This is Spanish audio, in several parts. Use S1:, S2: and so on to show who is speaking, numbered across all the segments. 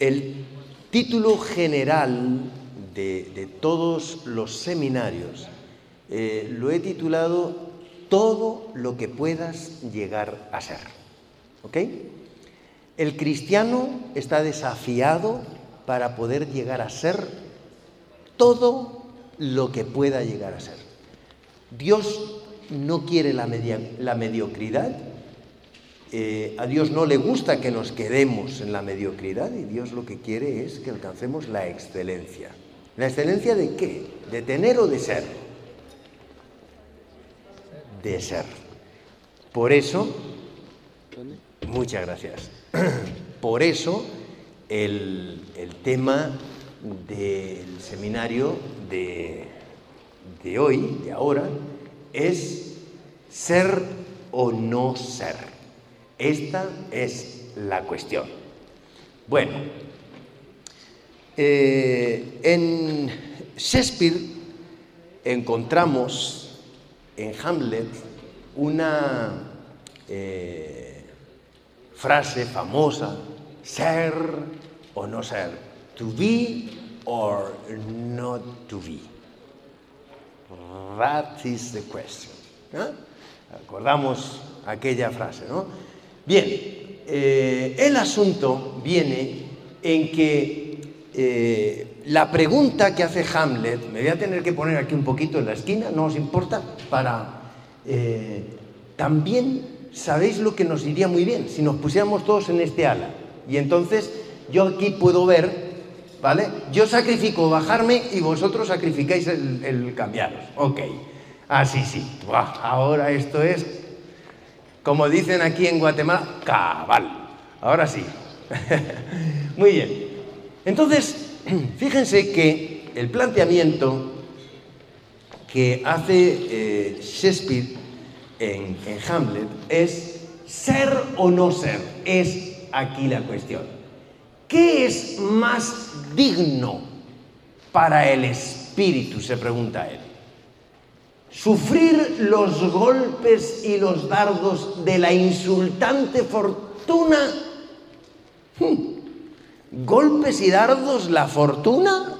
S1: El título general de, todos los seminarios eh, lo he titulado Todo lo que puedas llegar a ser. El cristiano está desafiado para poder llegar a ser todo lo que pueda llegar a ser. Dios no quiere la, la mediocridad, eh, a Dios no le gusta que nos quedemos en la mediocridad y Dios lo que quiere es que alcancemos la excelencia. ¿La excelencia de qué? ¿De tener o de ser? De ser. Por eso, muchas gracias. Por eso el, tema del seminario de, de hoy, de ahora, es ser o no ser. Esta es la cuestión. Bueno, eh, en Shakespeare encontramos en Hamlet una eh, frase famosa, ser o no ser, to be or not to be. That is the question. ¿eh? Acordamos aquella frase, ¿no? Bien, eh, el asunto viene en que eh, la pregunta que hace Hamlet, me voy a tener que poner aquí un poquito en la esquina, no os importa, para... Eh, también sabéis lo que nos iría muy bien si nos pusiéramos todos en este ala. Y entonces yo aquí puedo ver, ¿vale? Yo sacrifico bajarme y vosotros sacrificáis el, cambiaros. Ok, así ah, sí. ahora esto es como dicen aquí en Guatemala, cabal. Ahora sí. Muy bien. Entonces, fíjense que el planteamiento que hace eh, Shakespeare en, en Hamlet es ser o no ser. Es aquí la cuestión. ¿Qué es más digno para el espíritu? Se pregunta él sufrir los golpes y los dardos de la insultante fortuna. Hmm. ¿Golpes y dardos la fortuna?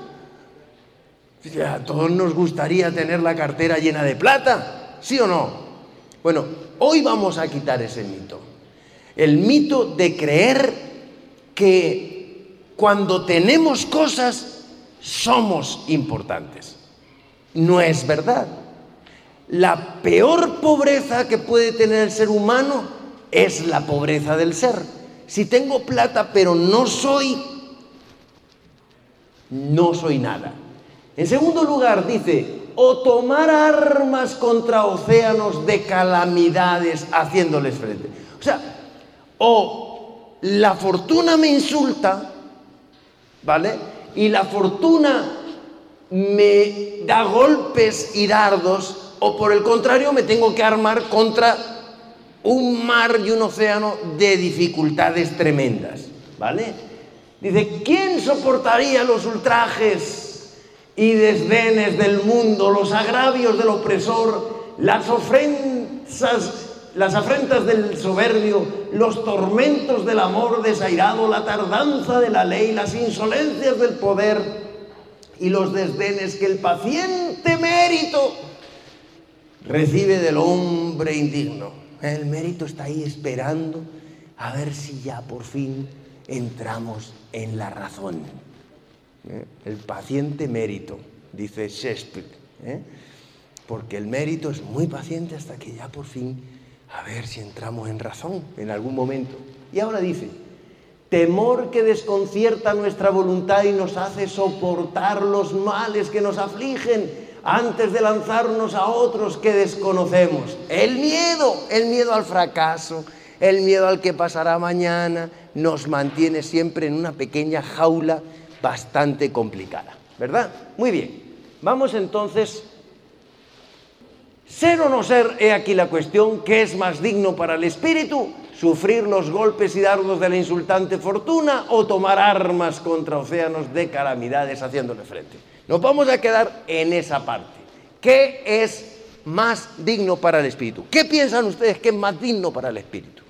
S1: A todos nos gustaría tener la cartera llena de plata, ¿sí o no? Bueno, hoy vamos a quitar ese mito. El mito de creer que cuando tenemos cosas somos importantes. No es verdad la peor pobreza que puede tener el ser humano es la pobreza del ser. Si tengo plata pero no soy, no soy nada. En segundo lugar dice, o tomar armas contra océanos de calamidades haciéndoles frente. O sea, o la fortuna me insulta, ¿vale? Y la fortuna me da golpes y dardos o por el contrario me tengo que armar contra un mar y un océano de dificultades tremendas, ¿vale? Dice, ¿quién soportaría los ultrajes y desdenes del mundo, los agravios del opresor, las ofensas las afrentas del soberbio, los tormentos del amor desairado, la tardanza de la ley, las insolencias del poder y los desdenes que el paciente mérito recibe del hombre indigno. El mérito está ahí esperando a ver si ya por fin entramos en la razón. ¿Eh? El paciente mérito, dice Shakespeare. ¿eh? Porque el mérito es muy paciente hasta que ya por fin a ver si entramos en razón en algún momento. Y ahora dice, temor que desconcierta nuestra voluntad y nos hace soportar los males que nos afligen antes de lanzarnos a otros que desconocemos. El miedo, el miedo al fracaso, el miedo al que pasará mañana, nos mantiene siempre en una pequeña jaula bastante complicada, ¿verdad? Muy bien, vamos entonces, ser o no ser, he aquí la cuestión, ¿qué es más digno para el espíritu? ¿Sufrir los golpes y dardos de la insultante fortuna o tomar armas contra océanos de calamidades haciéndole frente? Nos vamos a quedar en esa parte. ¿Qué es más digno para el espíritu? ¿Qué piensan ustedes que es más digno para el espíritu?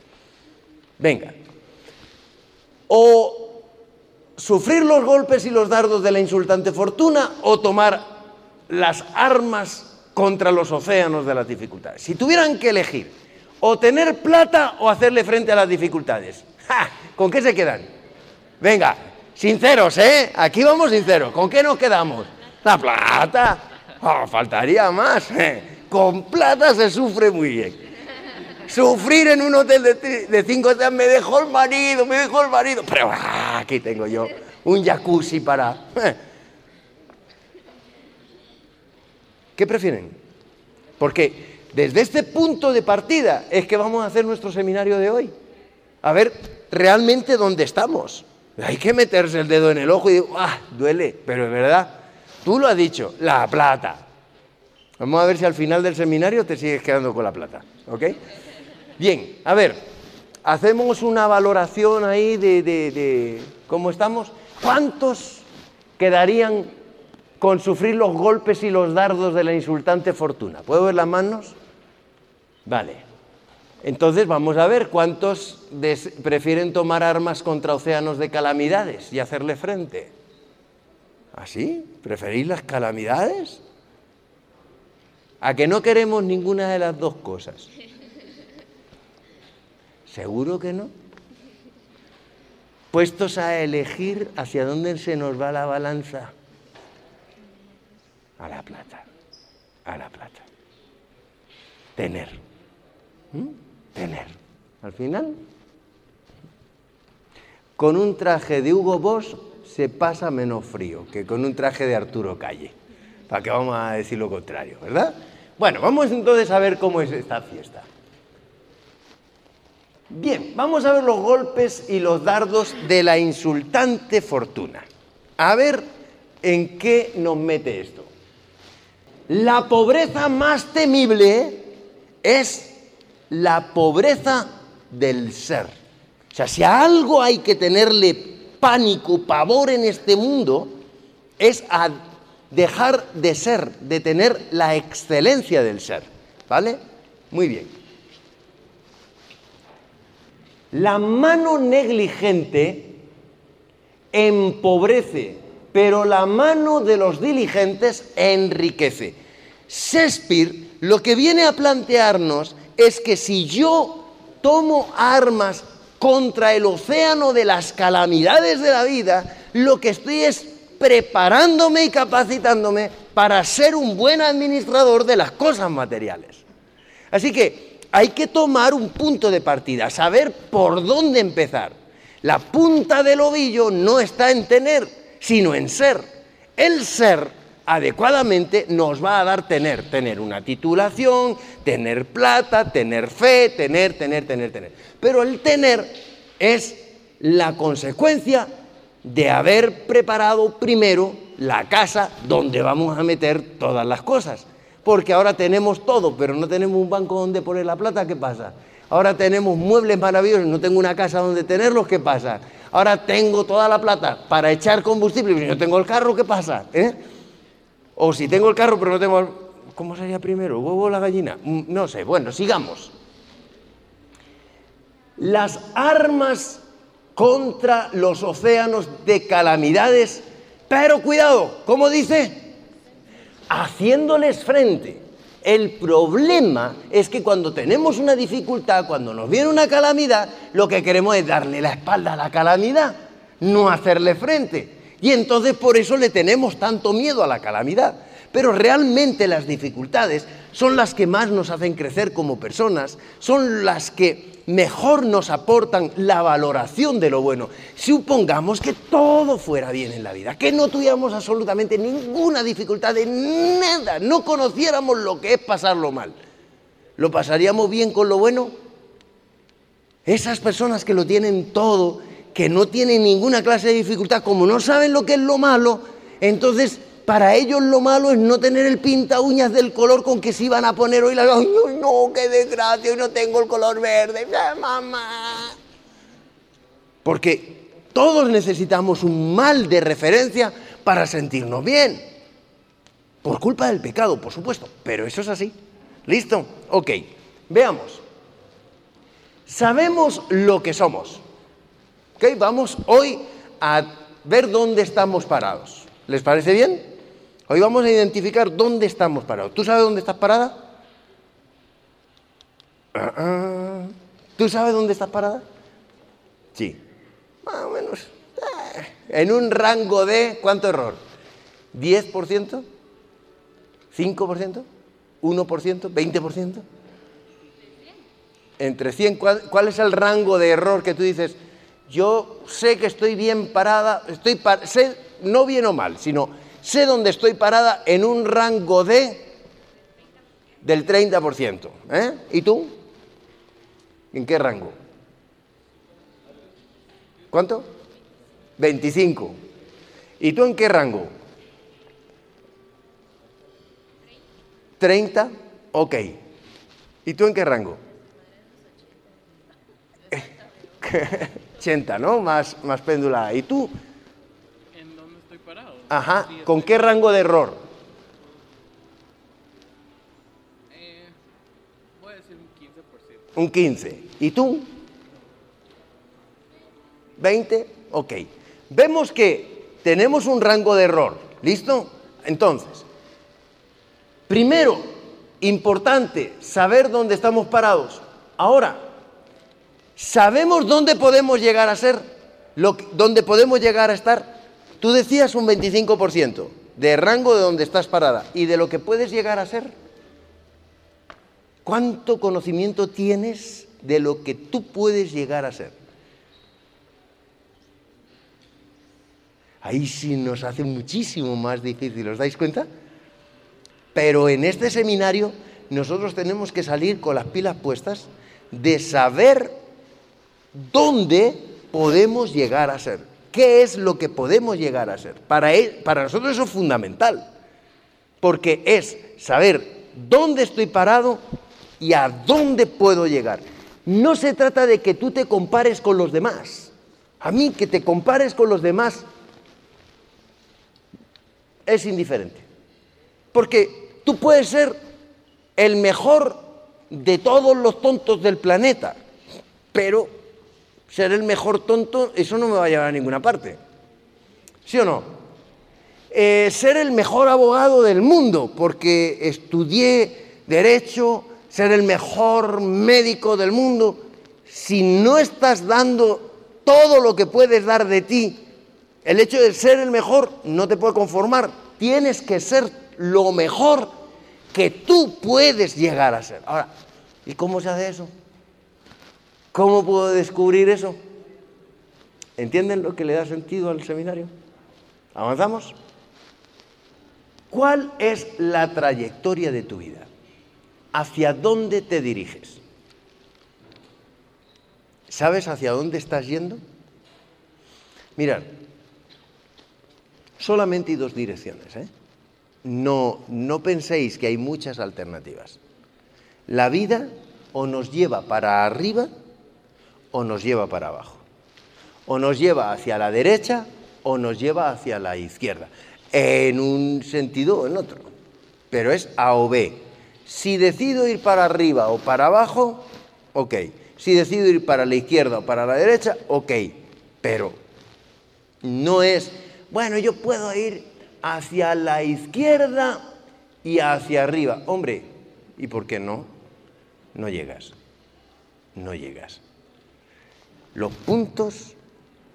S1: Venga. O sufrir los golpes y los dardos de la insultante fortuna o tomar las armas contra los océanos de las dificultades. Si tuvieran que elegir o tener plata o hacerle frente a las dificultades, ¿con qué se quedan? Venga, Sinceros, ¿eh? Aquí vamos sinceros. ¿Con qué nos quedamos? La plata. Ah, faltaría más. ¿eh? Con plata se sufre muy bien. Sufrir en un hotel de, cinco estrellas, me dejó el marido, me dejó el marido. Pero ah, aquí tengo yo un jacuzzi para... ¿eh? ¿Qué prefieren? Porque desde este punto de partida es que vamos a hacer nuestro seminario de hoy. A ver realmente dónde estamos. Hay que meterse el dedo en el ojo y digo, ah, duele, pero es verdad. Tú lo has dicho, la plata. Vamos a ver si al final del seminario te sigues quedando con la plata, ¿ok? Bien, a ver, hacemos una valoración ahí de cómo estamos. ¿Cuántos quedarían con sufrir los golpes y los dardos de la insultante fortuna? ¿Puedo ver las manos? Vale, entonces vamos a ver cuántos prefieren tomar armas contra océanos de calamidades y hacerle frente. ¿Así? ¿Ah, ¿Preferís las calamidades? A que no queremos ninguna de las dos cosas. Seguro que no. Puestos a elegir hacia dónde se nos va la balanza. A la plata. A la plata. Tener. ¿Mm? tener. Al final, con un traje de Hugo Boss se pasa menos frío que con un traje de Arturo Calle. ¿Para que vamos a decir lo contrario, verdad? Bueno, vamos entonces a ver cómo es esta fiesta. Bien, vamos a ver los golpes y los dardos de la insultante fortuna. A ver en qué nos mete esto. La pobreza más temible es la pobreza del ser. O sea, si a algo hay que tenerle pánico, pavor en este mundo, es a dejar de ser, de tener la excelencia del ser. ¿Vale? Muy bien. La mano negligente empobrece, pero la mano de los diligentes enriquece. Shakespeare lo que viene a plantearnos es que si yo tomo armas contra el océano de las calamidades de la vida, lo que estoy es preparándome y capacitándome para ser un buen administrador de las cosas materiales. Así que hay que tomar un punto de partida, saber por dónde empezar. La punta del ovillo no está en tener, sino en ser. El ser adecuadamente nos va a dar tener, tener una titulación, tener plata, tener fe, tener, tener, tener, tener. Pero el tener es la consecuencia de haber preparado primero la casa donde vamos a meter todas las cosas. Porque ahora tenemos todo, pero no tenemos un banco donde poner la plata, ¿qué pasa? Ahora tenemos muebles maravillosos, no tengo una casa donde tenerlos, ¿qué pasa? Ahora tengo toda la plata para echar combustible, pero no tengo el carro, ¿qué pasa? ¿Eh? O si tengo el carro pero no tengo... ¿Cómo sería primero? huevo o la gallina? Mm, no sé. Bueno, sigamos. Las armas contra los océanos de calamidades, pero cuidado, ¿cómo dice? Haciéndoles frente. El problema es que cuando tenemos una dificultad, cuando nos viene una calamidad, lo que queremos es darle la espalda a la calamidad, no hacerle frente. Y entonces por eso le tenemos tanto miedo a la calamidad. Pero realmente las dificultades son las que más nos hacen crecer como personas, son las que mejor nos aportan la valoración de lo bueno. Supongamos que todo fuera bien en la vida, que no tuviéramos absolutamente ninguna dificultad de nada, no conociéramos lo que es pasarlo mal. ¿Lo pasaríamos bien con lo bueno? Esas personas que lo tienen todo que no tienen ninguna clase de dificultad, como no saben lo que es lo malo, entonces para ellos lo malo es no tener el pinta uñas del color con que se iban a poner hoy. La... Ay, no, qué desgracia, hoy no tengo el color verde, mamá. Porque todos necesitamos un mal de referencia para sentirnos bien. Por culpa del pecado, por supuesto, pero eso es así. ¿Listo? Ok, veamos. Sabemos lo que somos. Vamos hoy a ver dónde estamos parados. ¿Les parece bien? Hoy vamos a identificar dónde estamos parados. ¿Tú sabes dónde estás parada? Ah, ah. ¿Tú sabes dónde estás parada? Sí. Más o menos. Eh, en un rango de, ¿cuánto error? ¿10%? ¿5%? ¿1%? ¿20%? Entre 100. ¿Cuál es el rango de error que tú dices? yo sé que estoy bien parada, estoy sé, no bien o mal, sino sé dónde estoy parada en un rango de del 30%. ¿eh? ¿Y tú? ¿En qué rango? ¿Cuánto? 25. ¿Y tú en qué rango? 30. Ok. ¿Y tú en qué rango? 80, ¿no? Más, más péndula. ¿Y tú? ¿En dónde estoy parado? Ajá. ¿Con qué rango de error? Eh, voy a decir un 15%. Un 15. ¿Y tú? 20. Ok. Vemos que tenemos un rango de error. ¿Listo? Entonces, primero, importante saber dónde estamos parados. Ahora, Sabemos dónde podemos llegar a ser, lo, dónde podemos llegar a estar. Tú decías un 25% de rango de donde estás parada y de lo que puedes llegar a ser. ¿Cuánto conocimiento tienes de lo que tú puedes llegar a ser? Ahí sí nos hace muchísimo más difícil, ¿os dais cuenta? Pero en este seminario nosotros tenemos que salir con las pilas puestas de saber ¿Dónde podemos llegar a ser? ¿Qué es lo que podemos llegar a ser? Para, nosotros eso es fundamental, porque es saber dónde estoy parado y a dónde puedo llegar. No se trata de que tú te compares con los demás. A mí que te compares con los demás es indiferente. Porque tú puedes ser el mejor de todos los tontos del planeta, pero ser el mejor tonto, eso no me va a llevar a ninguna parte. ¿Sí o no? Eh, ser el mejor abogado del mundo, porque estudié derecho, ser el mejor médico del mundo, si no estás dando todo lo que puedes dar de ti, el hecho de ser el mejor no te puede conformar, tienes que ser lo mejor que tú puedes llegar a ser. Ahora, ¿y cómo se hace eso? ¿Cómo puedo descubrir eso? ¿Entienden lo que le da sentido al seminario? ¿Avanzamos? ¿Cuál es la trayectoria de tu vida? ¿Hacia dónde te diriges? ¿Sabes hacia dónde estás yendo? Mirad, solamente hay dos direcciones. ¿eh? No, no penséis que hay muchas alternativas. La vida o nos lleva para arriba o nos lleva para abajo. O nos lleva hacia la derecha o nos lleva hacia la izquierda, en un sentido o en otro. Pero es A o B. Si decido ir para arriba o para abajo, ok. Si decido ir para la izquierda o para la derecha, ok. Pero no es, bueno, yo puedo ir hacia la izquierda y hacia arriba. Hombre, ¿y por qué no? No llegas. No llegas. Los puntos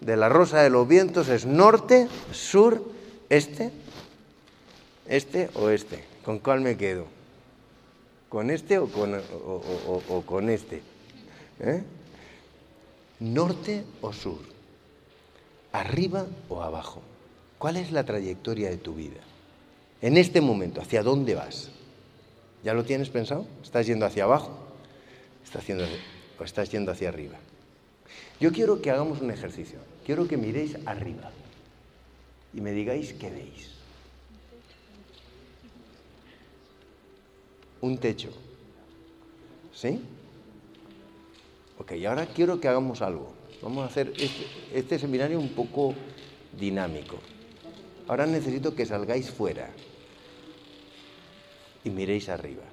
S1: de la rosa de los vientos es norte, sur, este, este o este. ¿Con cuál me quedo? ¿Con este o con, este? ¿Eh? ¿Norte o sur? ¿Arriba o abajo? ¿Cuál es la trayectoria de tu vida? En este momento, ¿hacia dónde vas? ¿Ya lo tienes pensado? ¿Estás yendo hacia abajo? ¿O estás yendo hacia arriba? Yo quiero que hagamos un ejercicio. Quiero que miréis arriba y me digáis qué veis. Un techo. ¿Sí? Ok, ahora quiero que hagamos algo. Vamos a hacer este, este, seminario un poco dinámico. Ahora necesito que salgáis fuera y miréis arriba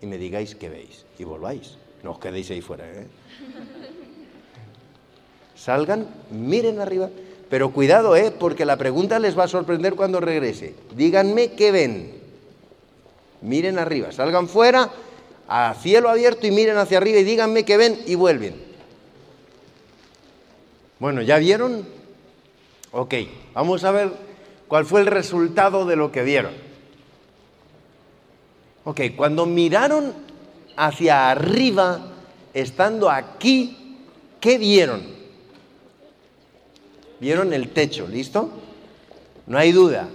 S1: y me digáis qué veis y volváis. No os quedéis ahí fuera, ¿eh? Salgan, miren arriba. Pero cuidado, ¿eh? porque la pregunta les va a sorprender cuando regrese. Díganme qué ven. Miren arriba, salgan fuera a cielo abierto y miren hacia arriba y díganme qué ven y vuelven. Bueno, ¿ya vieron? Ok, vamos a ver cuál fue el resultado de lo que vieron. Ok, cuando miraron hacia arriba, estando aquí, ¿qué vieron? Vieron el techo, ¿listo? No hay duda.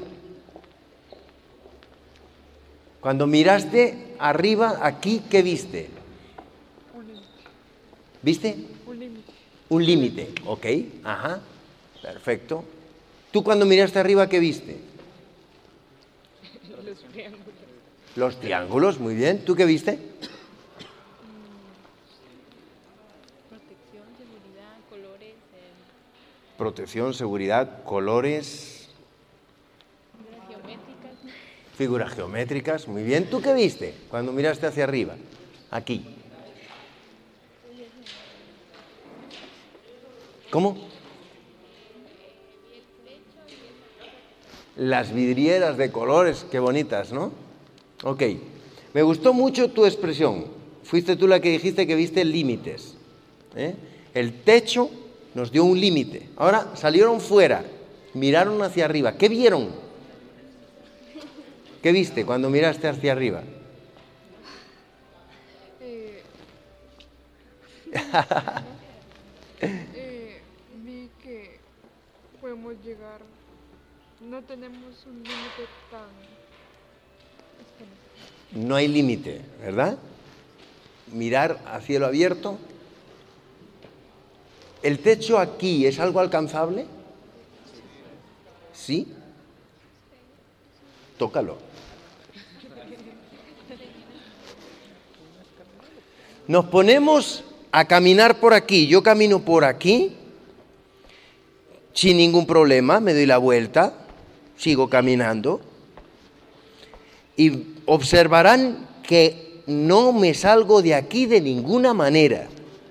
S1: Cuando miraste arriba, aquí, ¿qué viste? Un límite. ¿Viste? Un límite. Un límite, ok, ajá, perfecto. ¿Tú cuando miraste arriba, qué viste? Los triángulos. Los triángulos, muy bien. ¿Tú qué viste? protección, seguridad, colores. Figuras geométricas. Figuras geométricas, muy bien. ¿Tú qué viste cuando miraste hacia arriba? Aquí. ¿Cómo? Las vidrieras de colores, qué bonitas, ¿no? Ok. Me gustó mucho tu expresión. Fuiste tú la que dijiste que viste límites. ¿eh? El techo nos dio un límite. Ahora salieron fuera, miraron hacia arriba. ¿Qué vieron? ¿Qué viste cuando miraste hacia arriba? Eh,
S2: vi que podemos llegar. No tenemos un límite tan...
S1: no hay límite, ¿verdad? Mirar a cielo abierto ¿El techo aquí es algo alcanzable? ¿Sí? Tócalo. Nos ponemos a caminar por aquí. Yo camino por aquí sin ningún problema, me doy la vuelta, sigo caminando. Y observarán que no me salgo de aquí de ninguna manera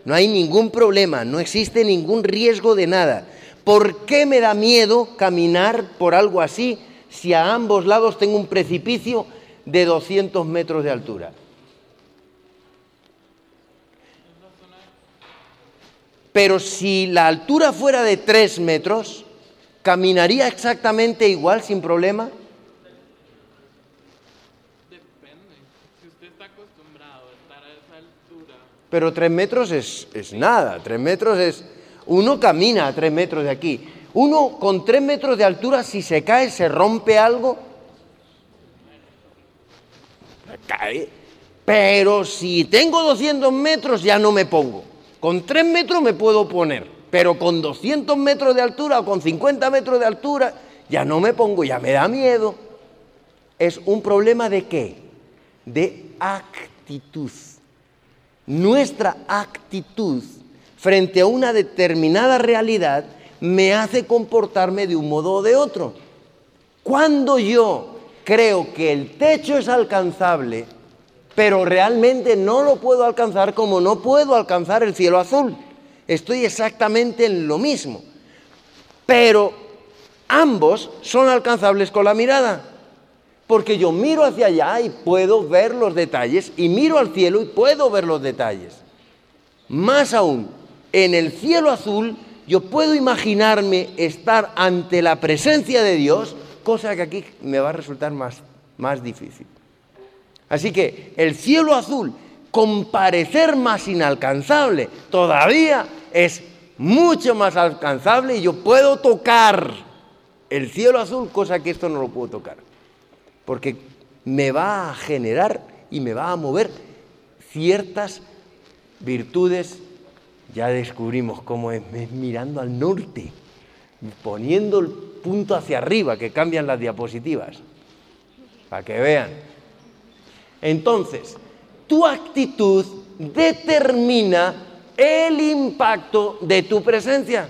S1: no hay ningún problema, no existe ningún riesgo de nada. ¿Por qué me da miedo caminar por algo así si a ambos lados tengo un precipicio de 200 metros de altura? Pero si la altura fuera de 3 metros, ¿caminaría exactamente igual sin problema? pero tres metros es, nada, tres metros es... Uno camina a tres metros de aquí. Uno con tres metros de altura, si se cae, se rompe algo. Pero si tengo 200 metros, ya no me pongo. Con tres metros me puedo poner. Pero con 200 metros de altura o con 50 metros de altura, ya no me pongo, ya me da miedo. Es un problema de qué? De actitud. Nuestra actitud frente a una determinada realidad me hace comportarme de un modo o de otro. Cuando yo creo que el techo es alcanzable, pero realmente no lo puedo alcanzar como no puedo alcanzar el cielo azul, estoy exactamente en lo mismo. Pero ambos son alcanzables con la mirada. Porque yo miro hacia allá y puedo ver los detalles, y miro al cielo y puedo ver los detalles. Más aún, en el cielo azul yo puedo imaginarme estar ante la presencia de Dios, cosa que aquí me va a resultar más, más difícil. Así que el cielo azul, con parecer más inalcanzable, todavía es mucho más alcanzable y yo puedo tocar el cielo azul, cosa que esto no lo puedo tocar porque me va a generar y me va a mover ciertas virtudes. Ya descubrimos cómo es, mirando al norte, poniendo el punto hacia arriba, que cambian las diapositivas, para que vean. Entonces, tu actitud determina el impacto de tu presencia.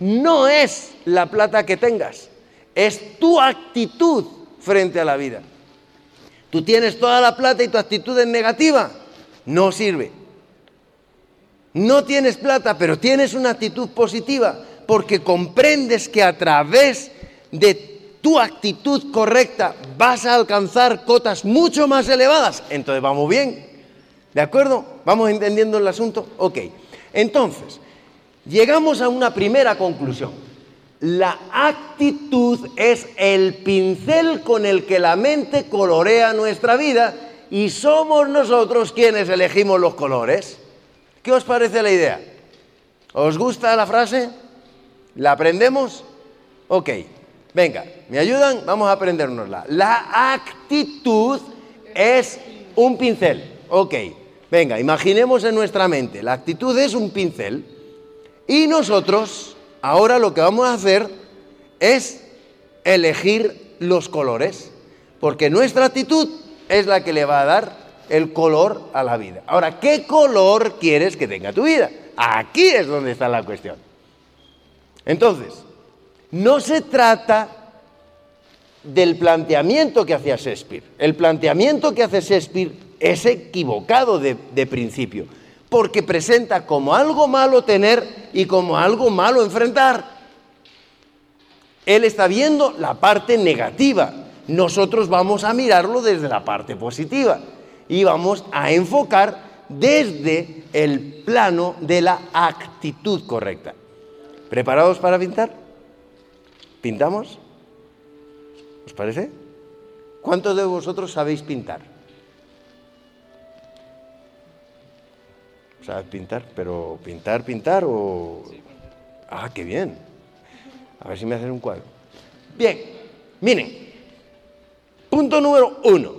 S1: No es la plata que tengas, es tu actitud frente a la vida. Tú tienes toda la plata y tu actitud es negativa. No sirve. No tienes plata, pero tienes una actitud positiva porque comprendes que a través de tu actitud correcta vas a alcanzar cotas mucho más elevadas. Entonces vamos bien. ¿De acuerdo? ¿Vamos entendiendo el asunto? Ok. Entonces, llegamos a una primera conclusión. La actitud es el pincel con el que la mente colorea nuestra vida y somos nosotros quienes elegimos los colores. ¿Qué os parece la idea? ¿Os gusta la frase? ¿La aprendemos? Ok, venga, ¿me ayudan? Vamos a aprendérnosla. La actitud es un pincel. Ok, venga, imaginemos en nuestra mente, la actitud es un pincel y nosotros Ahora lo que vamos a hacer es elegir los colores, porque nuestra actitud es la que le va a dar el color a la vida. Ahora, ¿qué color quieres que tenga tu vida? Aquí es donde está la cuestión. Entonces, no se trata del planteamiento que hacía Shakespeare. El planteamiento que hace Shakespeare es equivocado de, de principio porque presenta como algo malo tener y como algo malo enfrentar. Él está viendo la parte negativa. Nosotros vamos a mirarlo desde la parte positiva y vamos a enfocar desde el plano de la actitud correcta. ¿Preparados para pintar? ¿Pintamos? ¿Os parece? ¿Cuántos de vosotros sabéis pintar? ¿Sabes pintar? Pero pintar, pintar o... Ah, qué bien. A ver si me hacen un cuadro. Bien, miren. Punto número uno.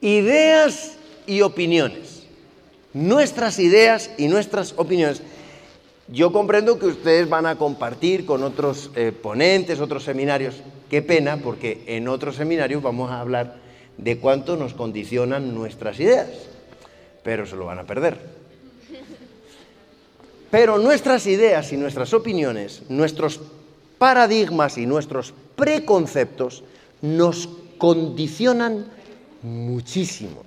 S1: Ideas y opiniones. Nuestras ideas y nuestras opiniones. Yo comprendo que ustedes van a compartir con otros eh, ponentes, otros seminarios. Qué pena, porque en otros seminarios vamos a hablar de cuánto nos condicionan nuestras ideas pero se lo van a perder. Pero nuestras ideas y nuestras opiniones, nuestros paradigmas y nuestros preconceptos nos condicionan muchísimo,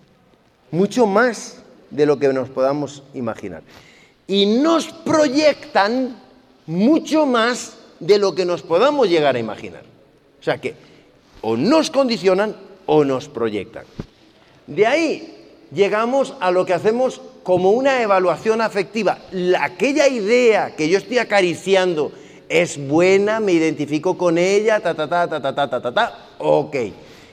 S1: mucho más de lo que nos podamos imaginar. Y nos proyectan mucho más de lo que nos podamos llegar a imaginar. O sea que o nos condicionan o nos proyectan. De ahí llegamos a lo que hacemos como una evaluación afectiva. La, aquella idea que yo estoy acariciando es buena, me identifico con ella, ta, ta, ta, ta, ta, ta, ta, ta, ok.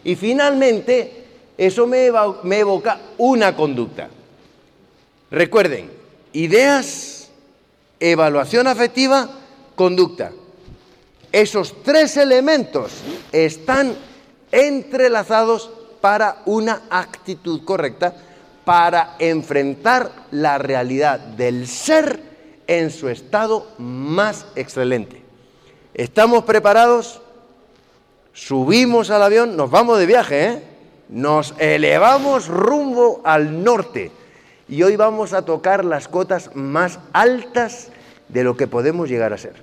S1: Y finalmente, eso me evoca una conducta. Recuerden, ideas, evaluación afectiva, conducta. Esos tres elementos están entrelazados para una actitud correcta para enfrentar la realidad del ser en su estado más excelente. ¿Estamos preparados? Subimos al avión, nos vamos de viaje, ¿eh? nos elevamos rumbo al norte y hoy vamos a tocar las cotas más altas de lo que podemos llegar a ser.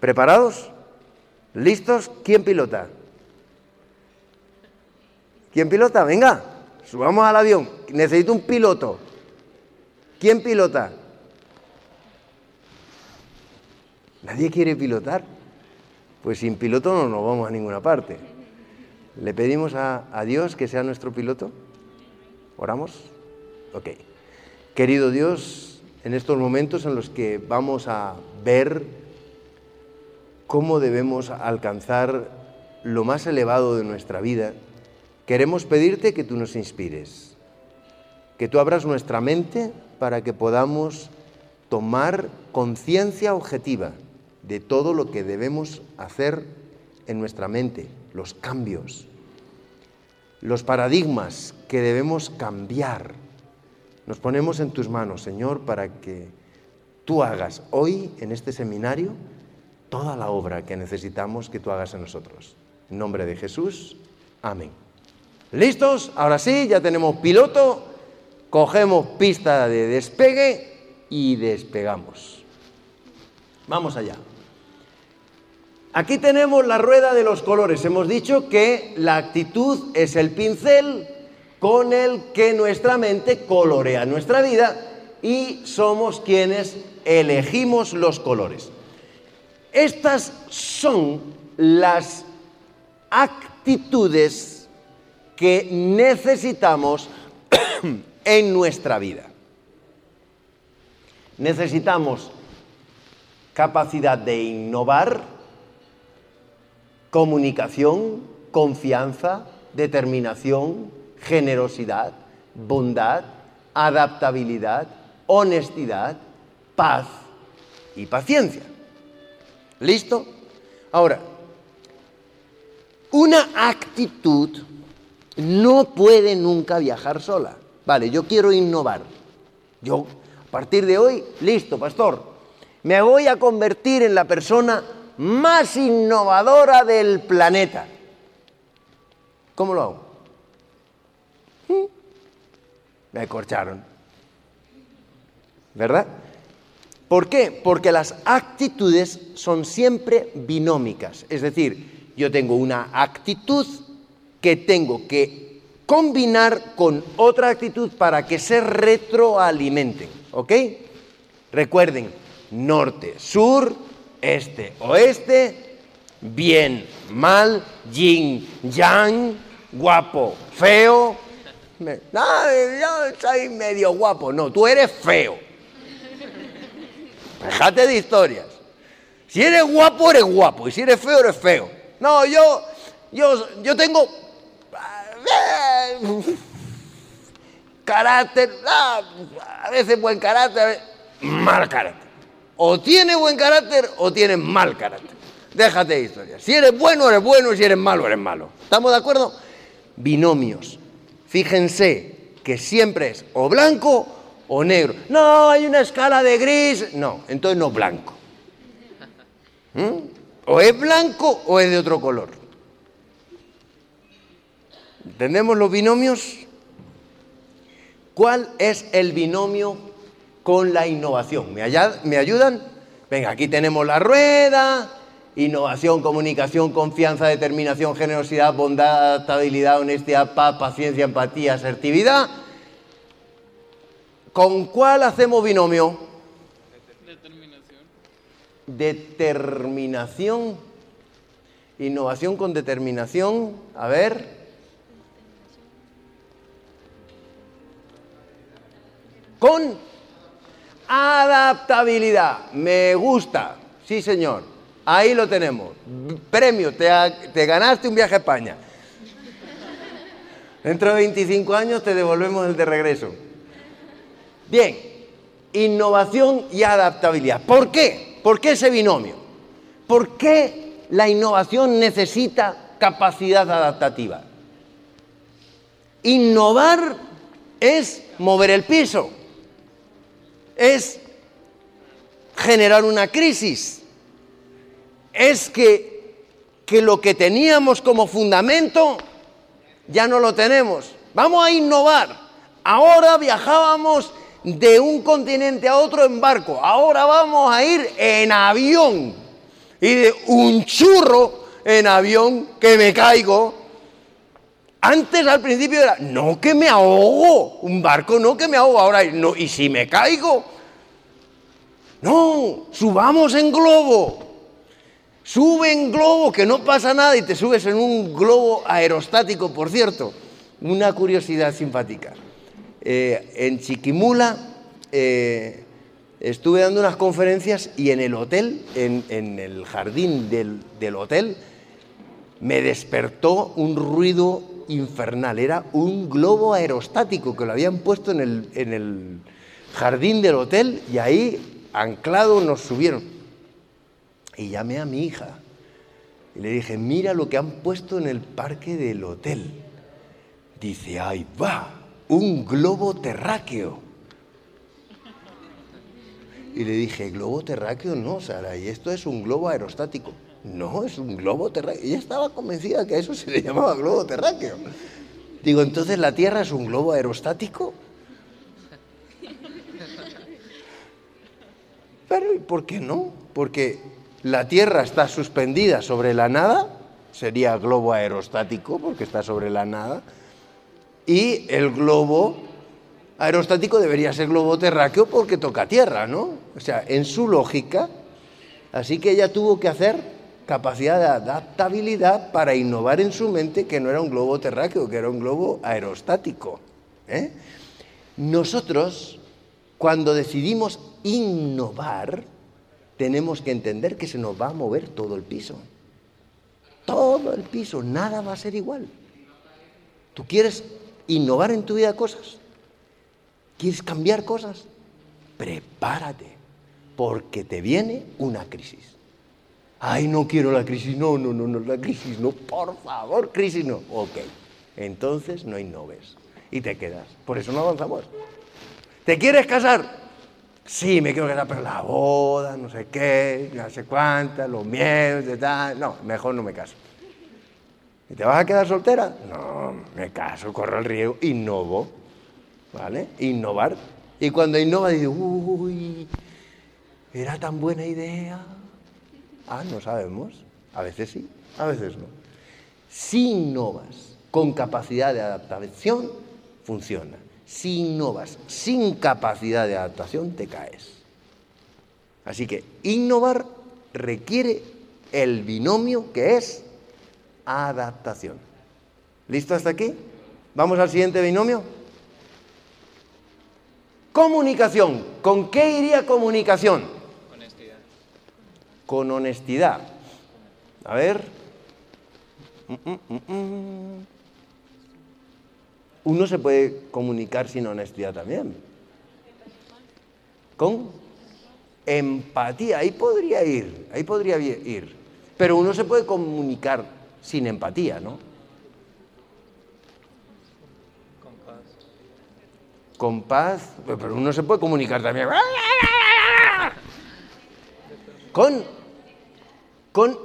S1: ¿Preparados? ¿Listos? ¿Quién pilota? ¿Quién pilota? Venga. Subamos al avión. Necesito un piloto. ¿Quién pilota? Nadie quiere pilotar. Pues sin piloto no nos vamos a ninguna parte. ¿Le pedimos a, Dios que sea nuestro piloto? ¿Oramos? Ok. Querido Dios, en estos momentos en los que vamos a ver cómo debemos alcanzar lo más elevado de nuestra vida, Queremos pedirte que tú nos inspires, que tú abras nuestra mente para que podamos tomar conciencia objetiva de todo lo que debemos hacer en nuestra mente, los cambios, los paradigmas que debemos cambiar. Nos ponemos en tus manos, Señor, para que tú hagas hoy en este seminario toda la obra que necesitamos que tú hagas en nosotros. En nombre de Jesús, amén. ¿Listos? Ahora sí, ya tenemos piloto, cogemos pista de despegue y despegamos. Vamos allá. Aquí tenemos la rueda de los colores. Hemos dicho que la actitud es el pincel con el que nuestra mente colorea nuestra vida y somos quienes elegimos los colores. Estas son las actitudes que necesitamos en nuestra vida. Necesitamos capacidad de innovar, comunicación, confianza, determinación, generosidad, bondad, adaptabilidad, honestidad, paz y paciencia. ¿Listo? Ahora, una actitud no puede nunca viajar sola. Vale, yo quiero innovar. Yo, a partir de hoy, listo, pastor, me voy a convertir en la persona más innovadora del planeta. ¿Cómo lo hago? ¿Mm? Me corcharon. ¿Verdad? ¿Por qué? Porque las actitudes son siempre binómicas. Es decir, yo tengo una actitud que tengo que combinar con otra actitud para que se retroalimenten. ¿Ok? Recuerden, norte, sur, este, oeste, bien, mal, yin, yang, guapo, feo. nada, ya yo soy medio guapo. No, tú eres feo. Dejate de historias. Si eres guapo, eres guapo. Y si eres feo, eres feo. No, yo, yo, yo tengo carácter, a veces buen carácter, mal carácter. O tiene buen carácter o tiene mal carácter. Déjate de historias. Si eres bueno, eres bueno, si eres malo, eres malo. ¿Estamos de acuerdo? Binomios. Fíjense que siempre es o blanco o negro. No, hay una escala de gris. No, entonces no blanco. ¿Mm? O es blanco o es de otro color. ¿Entendemos los binomios? ¿Cuál es el binomio con la innovación? ¿Me, ayudan? Venga, aquí tenemos la rueda, innovación, comunicación, confianza, determinación, generosidad, bondad, adaptabilidad, honestidad, paz, paciencia, empatía, asertividad. ¿Con cuál hacemos binomio? Determinación. Determinación. Innovación con determinación. A ver. con adaptabilidad. Me gusta, sí señor. Ahí lo tenemos. Premio, te, ganaste un viaje a España. Dentro de 25 años te devolvemos el de regreso. Bien, innovación y adaptabilidad. ¿Por qué? ¿Por qué ese binomio? ¿Por qué la innovación necesita capacidad adaptativa? Innovar es mover el piso es generar una crisis. Es que, que lo que teníamos como fundamento ya no lo tenemos. Vamos a innovar. Ahora viajábamos de un continente a otro en barco. Ahora vamos a ir en avión. Y de un churro en avión que me caigo antes al principio era, no que me ahogo, un barco no que me ahogo, ahora y si me caigo. No, subamos en globo. Sube en globo, que no pasa nada, y te subes en un globo aerostático, por cierto. Una curiosidad simpática. Eh, en Chiquimula eh, estuve dando unas conferencias y en el hotel, en, el jardín del, del hotel, me despertó un ruido infernal, era un globo aerostático que lo habían puesto en el, en el jardín del hotel y ahí, anclado, nos subieron. Y llamé a mi hija y le dije, mira lo que han puesto en el parque del hotel. Dice, ahí va, un globo terráqueo. Y le dije, globo terráqueo no, Sara, y esto es un globo aerostático. No, es un globo terráqueo. Ella estaba convencida que a eso se le llamaba globo terráqueo. Digo, entonces la Tierra es un globo aerostático. Pero ¿y por qué no? Porque la Tierra está suspendida sobre la nada, sería globo aerostático porque está sobre la nada, y el globo aerostático debería ser globo terráqueo porque toca Tierra, ¿no? O sea, en su lógica, así que ella tuvo que hacer capacidad de adaptabilidad para innovar en su mente que no era un globo terráqueo, que era un globo aerostático. ¿eh? Nosotros, cuando decidimos innovar, tenemos que entender que se nos va a mover todo el piso. Todo el piso, nada va a ser igual. Tú quieres innovar en tu vida cosas, quieres cambiar cosas, prepárate, porque te viene una crisis. Ay, no quiero la crisis. No, no, no, no, la crisis no. Por favor, crisis no. Ok. Entonces no innoves y te quedas. Por eso no avanzamos. ¿Te quieres casar? Sí, me quiero casar, pero la boda, no sé qué, no sé cuántas, los miedos, de No, mejor no me caso. ¿Y te vas a quedar soltera? No, me caso, corro el riesgo, innovo. ¿Vale? Innovar. Y cuando innova, dice, uy, era tan buena idea. Ah, no sabemos. A veces sí, a veces no. Si innovas con capacidad de adaptación, funciona. Si innovas sin capacidad de adaptación, te caes. Así que innovar requiere el binomio que es adaptación. ¿Listo hasta aquí? ¿Vamos al siguiente binomio? Comunicación. ¿Con qué iría comunicación? con honestidad. A ver. Mm, mm, mm, uno se puede comunicar sin honestidad también. Con empatía, ahí podría ir, ahí podría ir. Pero uno se puede comunicar sin empatía, ¿no? Con paz. Con paz, pero uno se puede comunicar también. Con con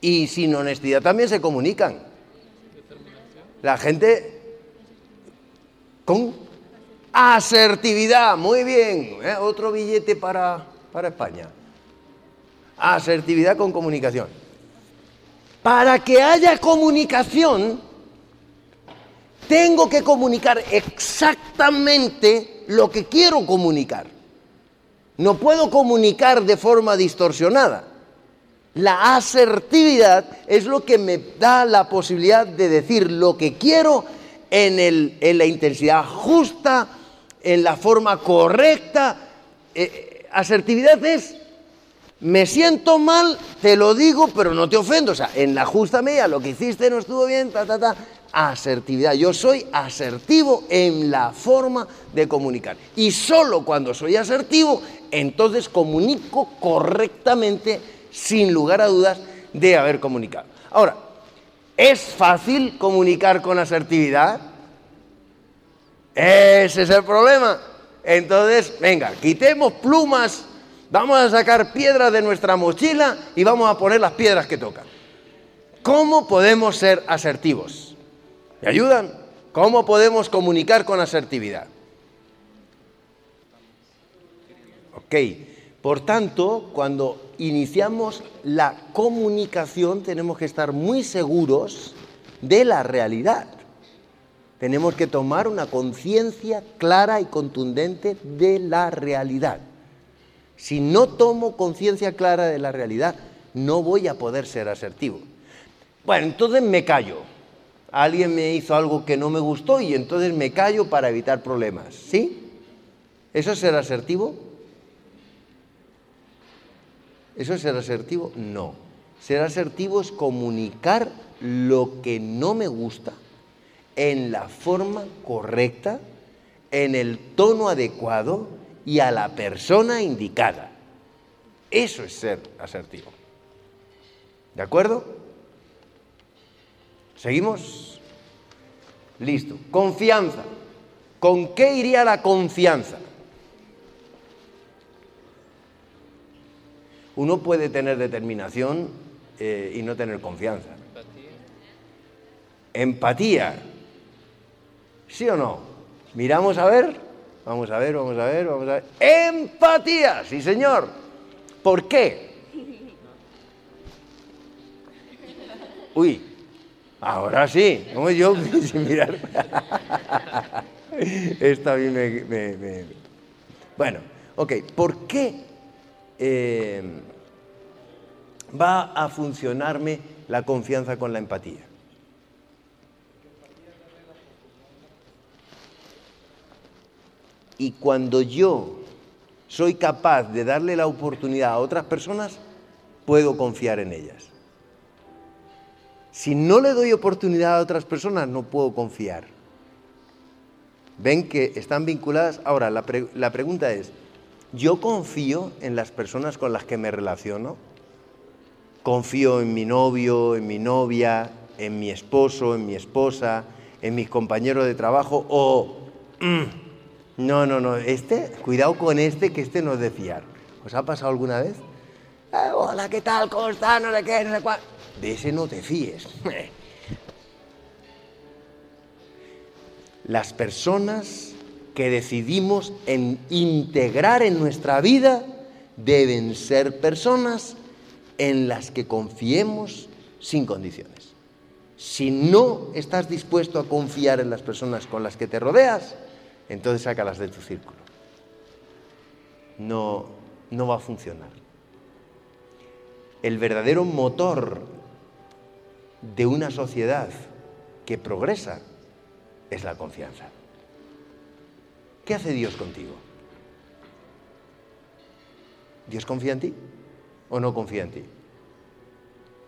S1: y sin honestidad también se comunican. La gente con asertividad, muy bien, ¿eh? otro billete para, para España. Asertividad con comunicación. Para que haya comunicación, tengo que comunicar exactamente lo que quiero comunicar. No puedo comunicar de forma distorsionada. La asertividad es lo que me da la posibilidad de decir lo que quiero en, en la intensidad justa, en la forma correcta. Eh, eh, asertividad es, me siento mal, te lo digo, pero no te ofendo. O sea, en la justa medida, lo que hiciste no estuvo bien, ta, ta, ta. Asertividad. Yo soy asertivo en la forma de comunicar. Y solo cuando soy asertivo, entonces comunico correctamente sin lugar a dudas, de haber comunicado. Ahora, ¿es fácil comunicar con asertividad? Ese es el problema. Entonces, venga, quitemos plumas, vamos a sacar piedras de nuestra mochila y vamos a poner las piedras que tocan. ¿Cómo podemos ser asertivos? ¿Me ayudan? ¿Cómo podemos comunicar con asertividad? Ok, por tanto, cuando iniciamos la comunicación tenemos que estar muy seguros de la realidad. Tenemos que tomar una conciencia clara y contundente de la realidad. Si no tomo conciencia clara de la realidad, no voy a poder ser asertivo. Bueno, entonces me callo. Alguien me hizo algo que no me gustó y entonces me callo para evitar problemas. ¿Sí? ¿Eso es ser asertivo? ¿Eso es ser asertivo? No. Ser asertivo es comunicar lo que no me gusta en la forma correcta, en el tono adecuado y a la persona indicada. Eso es ser asertivo. ¿De acuerdo? ¿Seguimos? Listo. Confianza. ¿Con qué iría la confianza? Uno puede tener determinación eh, y no tener confianza. Empatía. ¿Sí o no? Miramos a ver. Vamos a ver, vamos a ver, vamos a ver. Empatía, sí señor. ¿Por qué? Uy, ahora sí. Como yo, sin mirar. Esta a mí me, me... Bueno, ok. ¿Por qué eh, va a funcionarme la confianza con la empatía. Y cuando yo soy capaz de darle la oportunidad a otras personas, puedo confiar en ellas. Si no le doy oportunidad a otras personas, no puedo confiar. Ven que están vinculadas. Ahora, la pregunta es, yo confío en las personas con las que me relaciono. Confío en mi novio, en mi novia, en mi esposo, en mi esposa, en mis compañeros de trabajo o... Mm, no, no, no, este, cuidado con este, que este no es de fiar. ¿Os ha pasado alguna vez? Eh, hola, ¿qué tal? ¿Cómo está? No le qué, no sé cuál. De ese no te fíes. Las personas que decidimos integrar en nuestra vida deben ser personas en las que confiemos sin condiciones. Si no estás dispuesto a confiar en las personas con las que te rodeas, entonces sácalas de tu círculo. No, no va a funcionar. El verdadero motor de una sociedad que progresa es la confianza. ¿Qué hace Dios contigo? ¿Dios confía en ti o no confía en ti?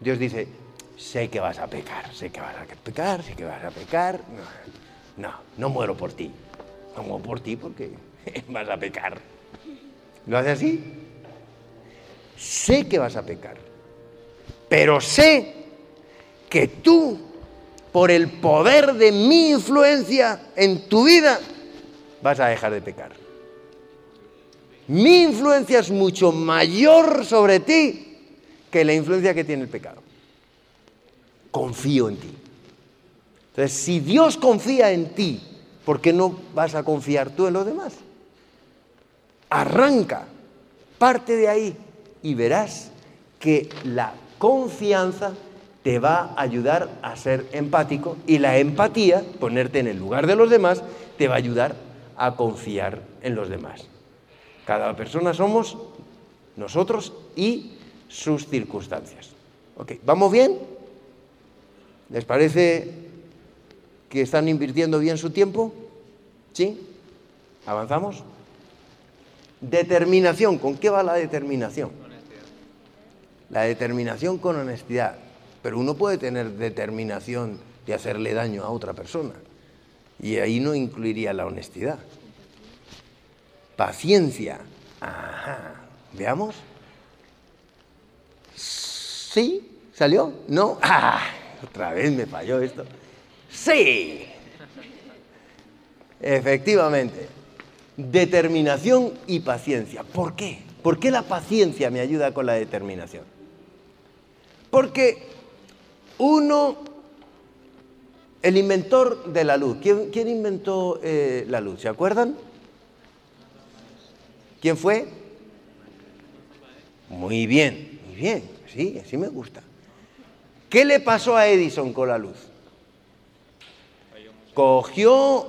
S1: Dios dice, sé que vas a pecar, sé que vas a pecar, sé que vas a pecar. No, no, muero por ti. No muero por ti porque vas a pecar. ¿Lo hace así? Sé que vas a pecar, pero sé que tú, por el poder de mi influencia en tu vida, vas a dejar de pecar. Mi influencia es mucho mayor sobre ti que la influencia que tiene el pecado. Confío en ti. Entonces, si Dios confía en ti, ¿por qué no vas a confiar tú en los demás? Arranca, parte de ahí y verás que la confianza te va a ayudar a ser empático y la empatía, ponerte en el lugar de los demás, te va a ayudar a confiar en los demás. Cada persona somos nosotros y sus circunstancias. Okay, ¿Vamos bien? ¿Les parece que están invirtiendo bien su tiempo? ¿Sí? ¿Avanzamos? Determinación. ¿Con qué va la determinación? La determinación con honestidad. Pero uno puede tener determinación de hacerle daño a otra persona. Y ahí no incluiría la honestidad. Paciencia. Veamos. ¿Sí? ¿Salió? ¿No? ¡Ah! Otra vez me falló esto. ¡Sí! Efectivamente. Determinación y paciencia. ¿Por qué? ¿Por qué la paciencia me ayuda con la determinación? Porque uno el inventor de la luz. ¿Quién, inventó eh, la luz? ¿Se acuerdan? ¿Quién fue? Muy bien, muy bien. Sí, así me gusta. ¿Qué le pasó a Edison con la luz? Cogió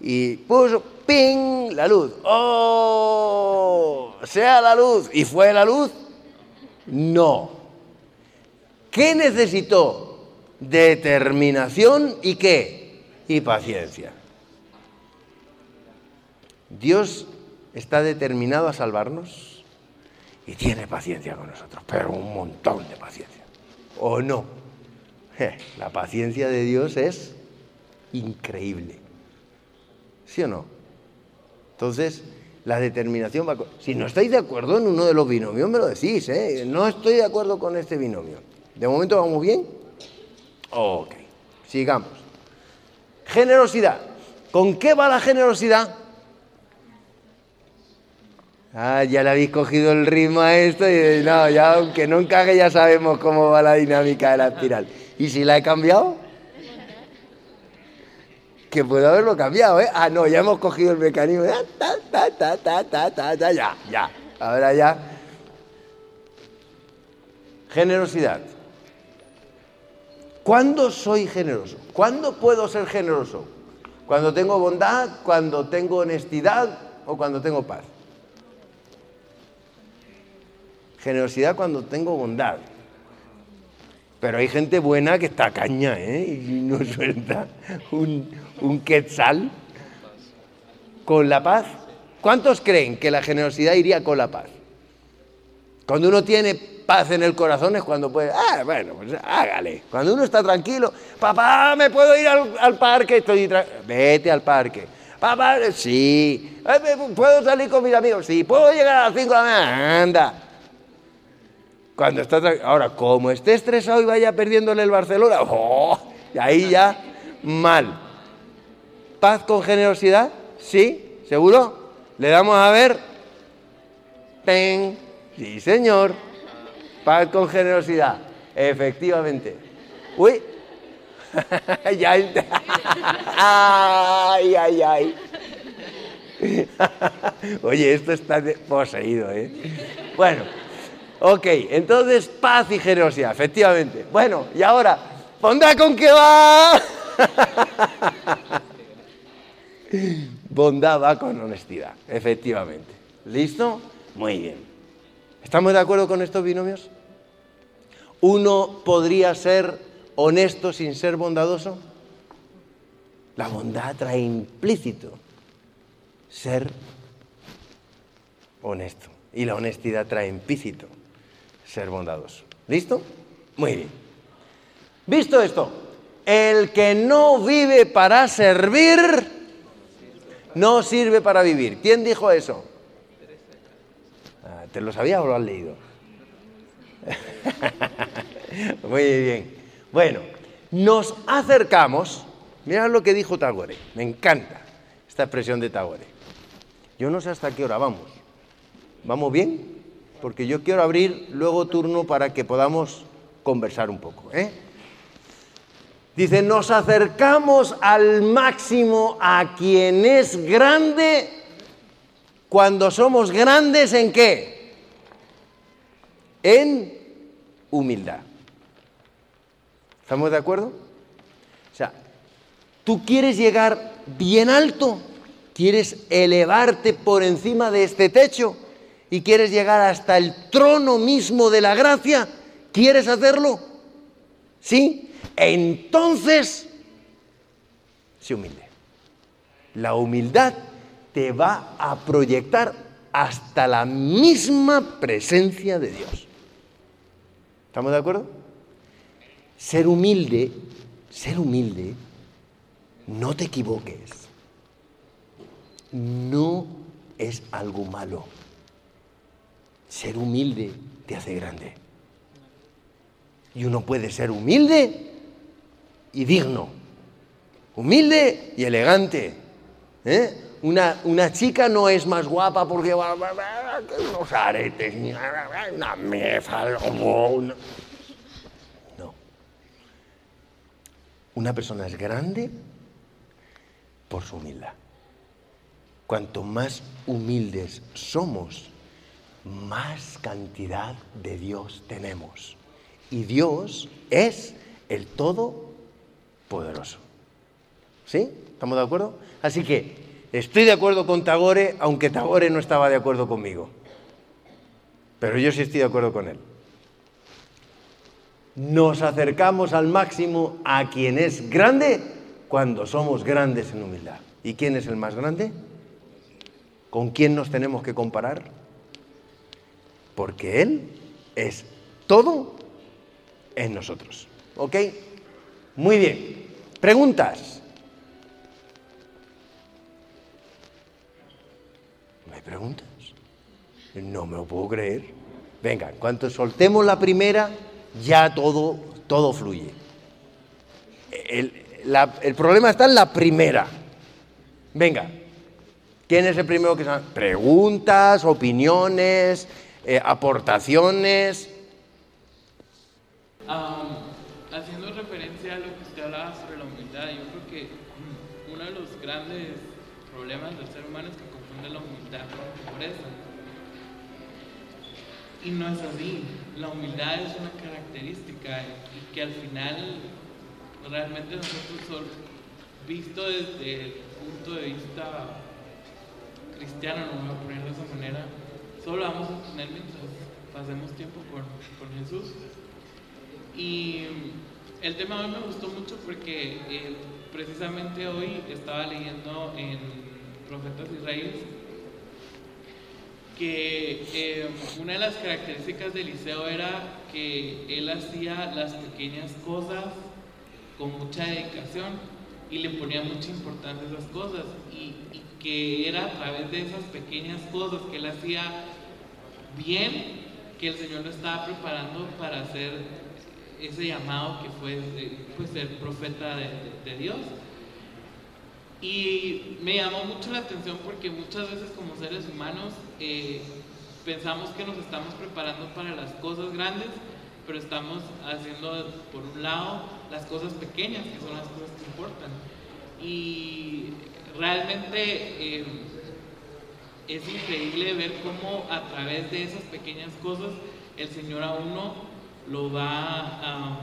S1: y puso, ¡ping! La luz. ¡Oh! Sea la luz. ¿Y fue la luz? No. ¿Qué necesitó? determinación y qué? Y paciencia. Dios está determinado a salvarnos y tiene paciencia con nosotros, pero un montón de paciencia. ¿O no? La paciencia de Dios es increíble. ¿Sí o no? Entonces, la determinación va... Si no estáis de acuerdo en uno de los binomios, me lo decís, ¿eh? No estoy de acuerdo con este binomio. De momento vamos bien, Ok, sigamos. Generosidad. ¿Con qué va la generosidad? Ah, ya le habéis cogido el ritmo a esto y no, ya aunque no encaje ya sabemos cómo va la dinámica de la espiral. ¿Y si la he cambiado? Que puedo haberlo cambiado, ¿eh? Ah, no, ya hemos cogido el mecanismo. Ya, ya, ya. Ahora ya. Generosidad. ¿Cuándo soy generoso? ¿Cuándo puedo ser generoso? Cuando tengo bondad, cuando tengo honestidad o cuando tengo paz. Generosidad cuando tengo bondad. Pero hay gente buena que está caña, ¿eh? Y no suelta un quetzal con la paz. ¿Cuántos creen que la generosidad iría con la paz? Cuando uno tiene paz en el corazón es cuando puede, ah, bueno, pues hágale. Cuando uno está tranquilo, papá, me puedo ir al, parque, estoy vete al parque. Papá, sí. Eh, eh, ¿Puedo salir con mis amigos? Sí. ¿Puedo llegar a las 5 de la mañana? Anda. Cuando está Ahora, como esté estresado y vaya perdiéndole el Barcelona, oh, y ahí ya mal. ¿Paz con generosidad? Sí, seguro. Le damos a ver. Sí, señor. Paz con generosidad. Efectivamente. Uy. ya ay, ay, ay. Oye, esto está poseído, ¿eh? Bueno, ok, entonces paz y generosidad, efectivamente. Bueno, y ahora, ¡Bondad con qué va. Bondad va con honestidad, efectivamente. ¿Listo? Muy bien. ¿Estamos de acuerdo con estos binomios? ¿Uno podría ser honesto sin ser bondadoso? La bondad trae implícito ser honesto. Y la honestidad trae implícito ser bondadoso. ¿Listo? Muy bien. Visto esto, el que no vive para servir, no sirve para vivir. ¿Quién dijo eso? ¿Te lo sabías o lo has leído? Muy bien. Bueno, nos acercamos. Mirad lo que dijo Tagore. Me encanta esta expresión de Tagore. Yo no sé hasta qué hora vamos. ¿Vamos bien? Porque yo quiero abrir luego turno para que podamos conversar un poco. ¿eh? Dice, nos acercamos al máximo a quien es grande cuando somos grandes en qué? en humildad. ¿Estamos de acuerdo? O sea, tú quieres llegar bien alto, quieres elevarte por encima de este techo y quieres llegar hasta el trono mismo de la gracia. ¿Quieres hacerlo? ¿Sí? Entonces, se humilde. La humildad te va a proyectar hasta la misma presencia de Dios. ¿Estamos de acuerdo? Ser humilde, ser humilde, no te equivoques. No es algo malo. Ser humilde te hace grande. Y uno puede ser humilde y digno. Humilde y elegante. ¿eh? Una, chica no es más guapa porque va unos aretes, una mefa, no. Una persona es grande por su humildad. Cuanto más humildes somos, más cantidad de Dios tenemos. Y Dios es el Todopoderoso. ¿Sí? ¿Estamos de acuerdo? Así que Estoy de acuerdo con Tagore, aunque Tagore no estaba de acuerdo conmigo. Pero yo sí estoy de acuerdo con él. Nos acercamos al máximo a quien es grande cuando somos grandes en humildad. ¿Y quién es el más grande? ¿Con quién nos tenemos que comparar? Porque Él es todo en nosotros. ¿Ok? Muy bien. Preguntas. preguntas? No me lo puedo creer. Venga, en cuanto soltemos la primera, ya todo, todo fluye. El, problema está en la primera. Venga, ¿quién es el primero que se Preguntas, opiniones, eh, aportaciones.
S3: Ah, haciendo referencia a lo que usted hablaba sobre la humildad, yo creo que uno de los grandes problemas del ser humano es que la humildad por pobreza. Y no es así. La humildad es una característica y que al final realmente nosotros visto desde el punto de vista cristiano, no voy a ponerlo de esa manera, solo vamos a tener mientras pasemos tiempo con, Jesús. Y el tema hoy me gustó mucho porque eh, precisamente hoy estaba leyendo en profetas Israel, que eh, una de las características de Eliseo era que él hacía las pequeñas cosas con mucha dedicación y le ponía mucha importancia a esas cosas y, que era a través de esas pequeñas cosas que él hacía bien que el Señor lo estaba preparando para hacer ese llamado que fue pues, ser profeta de Dios. Y me llamó mucho la atención porque muchas veces como seres humanos eh, pensamos que nos estamos preparando para las cosas grandes, pero estamos haciendo por un lado las cosas pequeñas, que son las cosas que importan. Y realmente em, es increíble ver cómo a través de esas pequeñas cosas el Señor a uno lo va,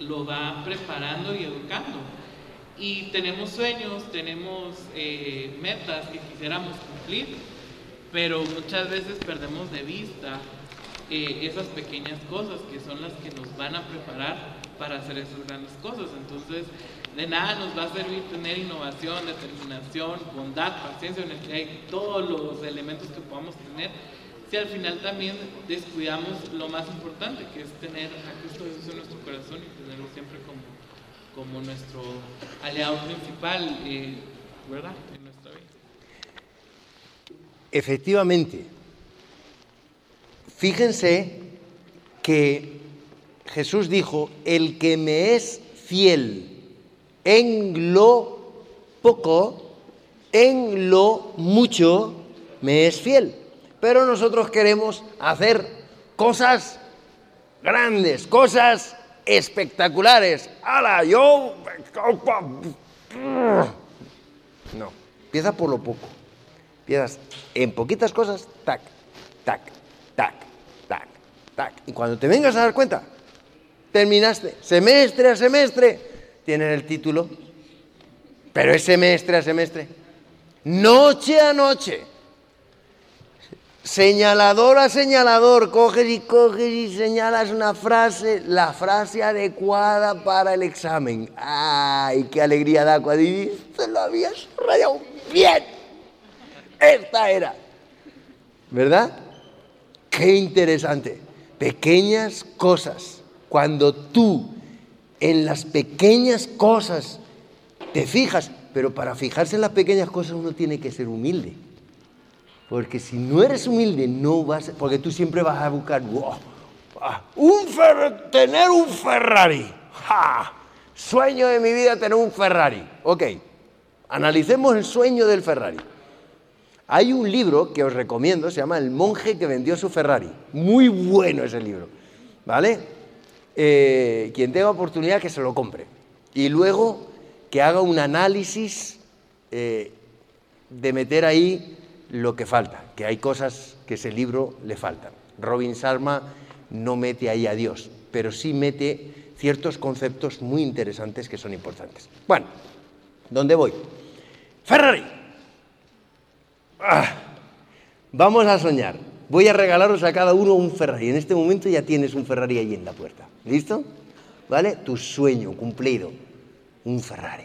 S3: lo va preparando y educando y tenemos sueños, tenemos eh, metas que quisiéramos cumplir, pero muchas veces perdemos de vista eh, esas pequeñas cosas que son las que nos van a preparar para hacer esas grandes cosas. Entonces, de nada nos va a servir tener innovación, determinación, bondad, paciencia, en el que hay todos los elementos que podamos tener si al final también descuidamos lo más importante, que es tener a Cristo en nuestro corazón como nuestro aliado principal, eh, ¿verdad? En nuestra vida.
S1: Efectivamente. Fíjense que Jesús dijo, el que me es fiel en lo poco, en lo mucho, me es fiel. Pero nosotros queremos hacer cosas grandes, cosas espectaculares. ¡Hala! Yo. No. Empieza por lo poco. Empiezas en poquitas cosas, tac, tac, tac, tac, tac. Y cuando te vengas a dar cuenta, terminaste semestre a semestre, tienen el título, pero es semestre a semestre, noche a noche Señalador a señalador, coges y coges y señalas una frase, la frase adecuada para el examen. ¡Ay, qué alegría da cuando Se lo habías rayado bien! Esta era. ¿Verdad? Qué interesante. Pequeñas cosas. Cuando tú en las pequeñas cosas te fijas, pero para fijarse en las pequeñas cosas uno tiene que ser humilde. Porque si no eres humilde, no vas, porque tú siempre vas a buscar, ah, un tener un Ferrari. Sueño de mi vida tener un Ferrari. Ok, analicemos el sueño del Ferrari. Hay un libro que os recomiendo, se llama El monje que vendió su Ferrari. Muy bueno ese libro. ¿Vale? Eh, quien tenga oportunidad que se lo compre. Y luego que haga un análisis eh, de meter ahí lo que falta, que hay cosas que ese libro le faltan. Robin Salma no mete ahí a Dios, pero sí mete ciertos conceptos muy interesantes que son importantes. Bueno, ¿dónde voy? Ferrari. Ah, vamos a soñar. Voy a regalaros a cada uno un Ferrari. En este momento ya tienes un Ferrari ahí en la puerta. ¿Listo? ¿Vale? Tu sueño cumplido. Un Ferrari.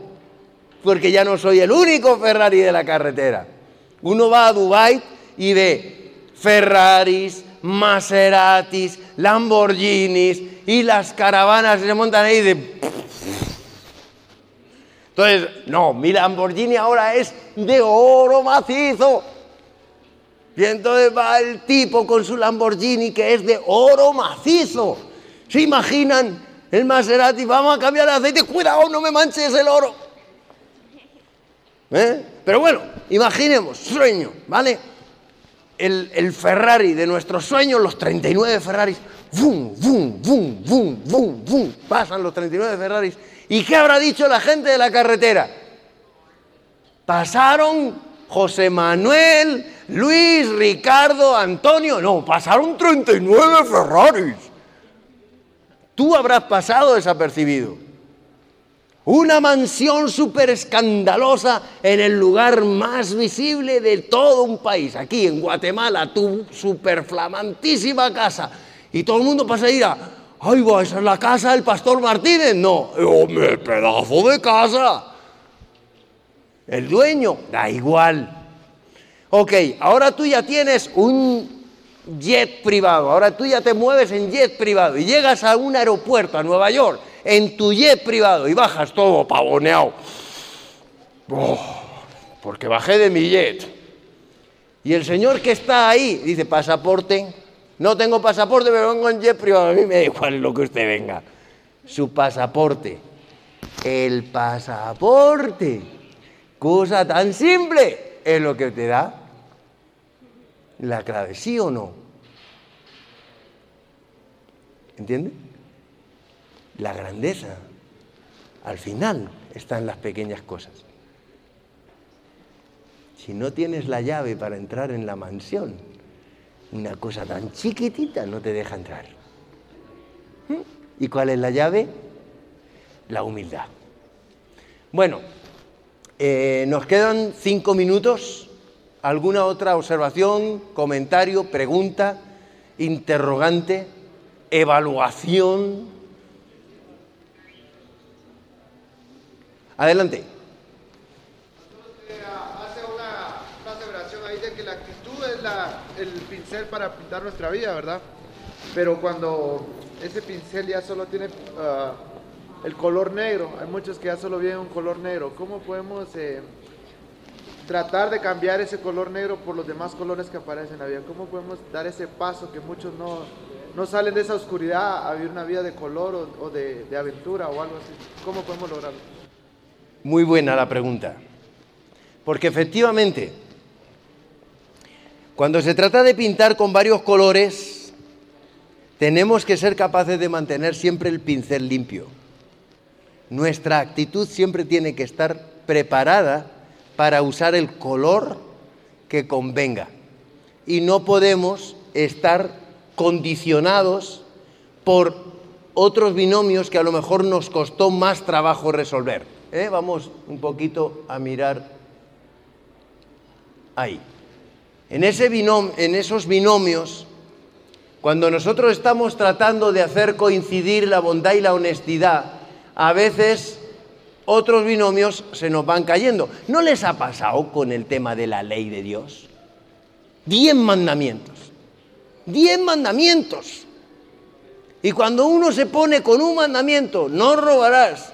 S1: porque ya no soy el único Ferrari de la carretera. Uno va a Dubai y ve Ferraris, Maseratis, Lamborghinis y las caravanas se montan ahí de... Entonces, no, mi Lamborghini ahora es de oro macizo. Y entonces va el tipo con su Lamborghini que es de oro macizo. ¿Se imaginan? El Maserati, vamos a cambiar el aceite, cuidado, no me manches el oro. ¿Eh? Pero bueno, imaginemos, sueño, ¿vale? El, Ferrari de nuestros sueños, los 39 Ferraris, ¡vum, bum, bum, bum, bum, bum! Pasan los 39 Ferraris. ¿Y qué habrá dicho la gente de la carretera? Pasaron José Manuel, Luis, Ricardo, Antonio. No, pasaron 39 Ferraris. Tú habrás pasado desapercibido. Una mansión súper escandalosa en el lugar más visible de todo un país, aquí en Guatemala, tu super flamantísima casa. Y todo el mundo pasa a ir a, ay, va, esa es la casa del pastor Martínez. No, eh, hombre, pedazo de casa. El dueño, da igual. Ok, ahora tú ya tienes un jet privado, ahora tú ya te mueves en jet privado y llegas a un aeropuerto, a Nueva York en tu jet privado y bajas todo pavoneado. Oh, porque bajé de mi jet. Y el señor que está ahí dice, pasaporte. No tengo pasaporte, pero vengo en jet privado. A mí me da igual lo que usted venga. Su pasaporte. El pasaporte. Cosa tan simple es lo que te da la clave, ¿sí o no? entiende? La grandeza, al final, está en las pequeñas cosas. Si no tienes la llave para entrar en la mansión, una cosa tan chiquitita no te deja entrar. ¿Mm? ¿Y cuál es la llave? La humildad. Bueno, eh, nos quedan cinco minutos. ¿Alguna otra observación, comentario, pregunta, interrogante, evaluación? Adelante.
S4: Hace una, una aseveración ahí de que la actitud es el pincel para pintar nuestra vida, ¿verdad? Pero cuando ese pincel ya solo tiene ah, el color negro, hay muchos que ya solo vienen un color negro, ¿cómo podemos... Eh, tratar de cambiar ese color negro por los demás colores que aparecen en la vida. ¿Cómo podemos dar ese paso que muchos no, salen de esa oscuridad a vivir una vida de color o, de, aventura o algo así? ¿Cómo podemos lograrlo?
S1: Muy buena la pregunta. Porque efectivamente, cuando se trata de pintar con varios colores, tenemos que ser capaces de mantener siempre el pincel limpio. Nuestra actitud siempre tiene que estar preparada para usar el color que convenga. Y no podemos estar condicionados por otros binomios que a lo mejor nos costó más trabajo resolver. ¿Eh? Vamos un poquito a mirar ahí. En, ese en esos binomios, cuando nosotros estamos tratando de hacer coincidir la bondad y la honestidad, a veces otros binomios se nos van cayendo. ¿No les ha pasado con el tema de la ley de Dios? Diez mandamientos. Diez mandamientos. Y cuando uno se pone con un mandamiento, no robarás,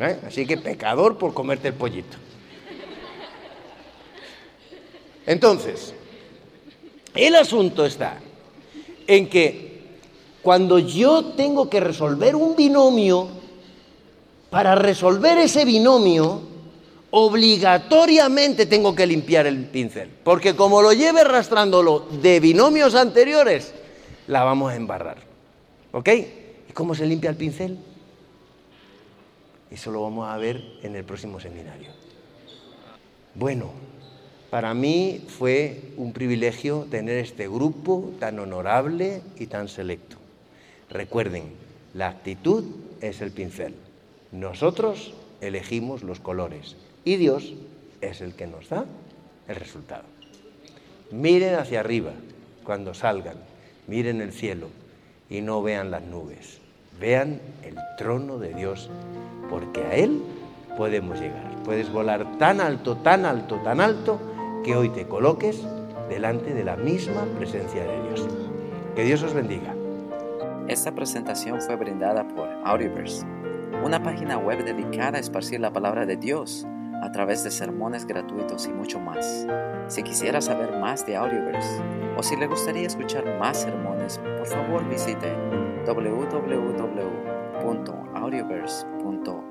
S1: ¿Eh? Así que pecador por comerte el pollito. Entonces, el asunto está en que cuando yo tengo que resolver un binomio, para resolver ese binomio, obligatoriamente tengo que limpiar el pincel, porque como lo lleve arrastrándolo de binomios anteriores, la vamos a embarrar. ¿Ok? ¿Y cómo se limpia el pincel? Eso lo vamos a ver en el próximo seminario. Bueno, para mí fue un privilegio tener este grupo tan honorable y tan selecto. Recuerden, la actitud es el pincel. Nosotros elegimos los colores y Dios es el que nos da el resultado. Miren hacia arriba cuando salgan, miren el cielo y no vean las nubes. Vean el trono de Dios, porque a Él podemos llegar. Puedes volar tan alto, tan alto, tan alto, que hoy te coloques delante de la misma presencia de Dios. Que Dios os bendiga.
S5: Esta presentación fue brindada por Audioverse, una página web dedicada a esparcir la palabra de Dios a través de sermones gratuitos y mucho más. Si quisiera saber más de Audioverse o si le gustaría escuchar más sermones, por favor visite www.audioverse.org